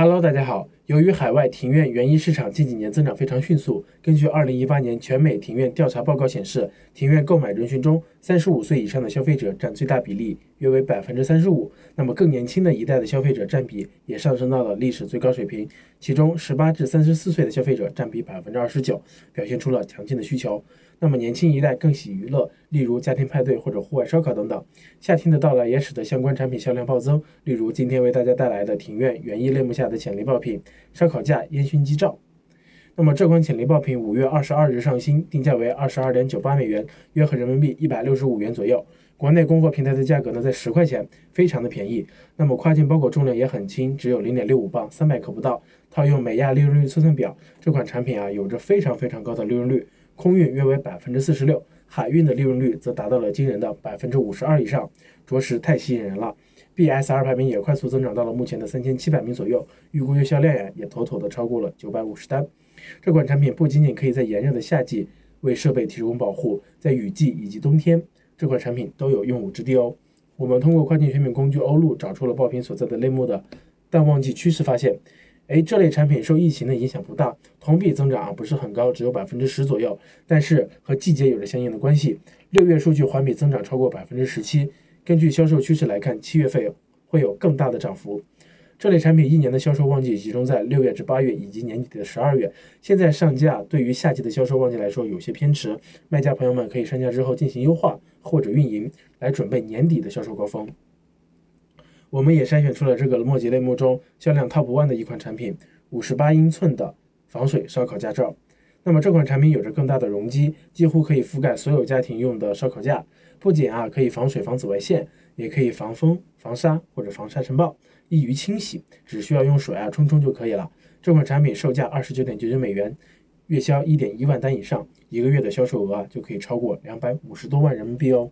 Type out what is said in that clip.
Hello，大家好。由于海外庭院园艺市场近几年增长非常迅速，根据2018年全美庭院调查报告显示，庭院购买人群中，35岁以上的消费者占最大比例，约为35%。那么更年轻的一代的消费者占比也上升到了历史最高水平，其中18至34岁的消费者占比29%，表现出了强劲的需求。那么年轻一代更喜娱乐，例如家庭派对或者户外烧烤等等。夏天的到来也使得相关产品销量暴增，例如今天为大家带来的庭院园艺类目下的潜力爆品——烧烤架烟熏机罩。那么这款潜力爆品五月二十二日上新，定价为二十二点九八美元，约合人民币一百六十五元左右。国内供货平台的价格呢在十块钱，非常的便宜。那么跨境包裹重量也很轻，只有零点六五磅，三百克不到。套用美亚利润率测算表，这款产品啊有着非常非常高的利润率。空运约为百分之四十六，海运的利润率则达到了惊人的百分之五十二以上，着实太吸引人了。BSR 排名也快速增长到了目前的三千七百名左右，预估月销量呀也妥妥的超过了九百五十单。这款产品不仅仅可以在炎热的夏季为设备提供保护，在雨季以及冬天，这款产品都有用武之地哦。我们通过跨境选品工具欧路找出了爆品所在的类目的淡旺季趋势，发现。哎，这类产品受疫情的影响不大，同比增长啊不是很高，只有百分之十左右。但是和季节有着相应的关系。六月数据环比增长超过百分之十七，根据销售趋势来看，七月份会有更大的涨幅。这类产品一年的销售旺季集中在六月至八月以及年底的十二月。现在上架对于夏季的销售旺季来说有些偏迟，卖家朋友们可以上架之后进行优化或者运营，来准备年底的销售高峰。我们也筛选出了这个墨迹类目中销量 top one 的一款产品，五十八英寸的防水烧烤架罩。那么这款产品有着更大的容积，几乎可以覆盖所有家庭用的烧烤架。不仅啊可以防水防紫外线，也可以防风防沙或者防沙尘暴，易于清洗，只需要用水啊冲冲就可以了。这款产品售价二十九点九九美元，月销一点一万单以上，一个月的销售额啊就可以超过两百五十多万人民币哦。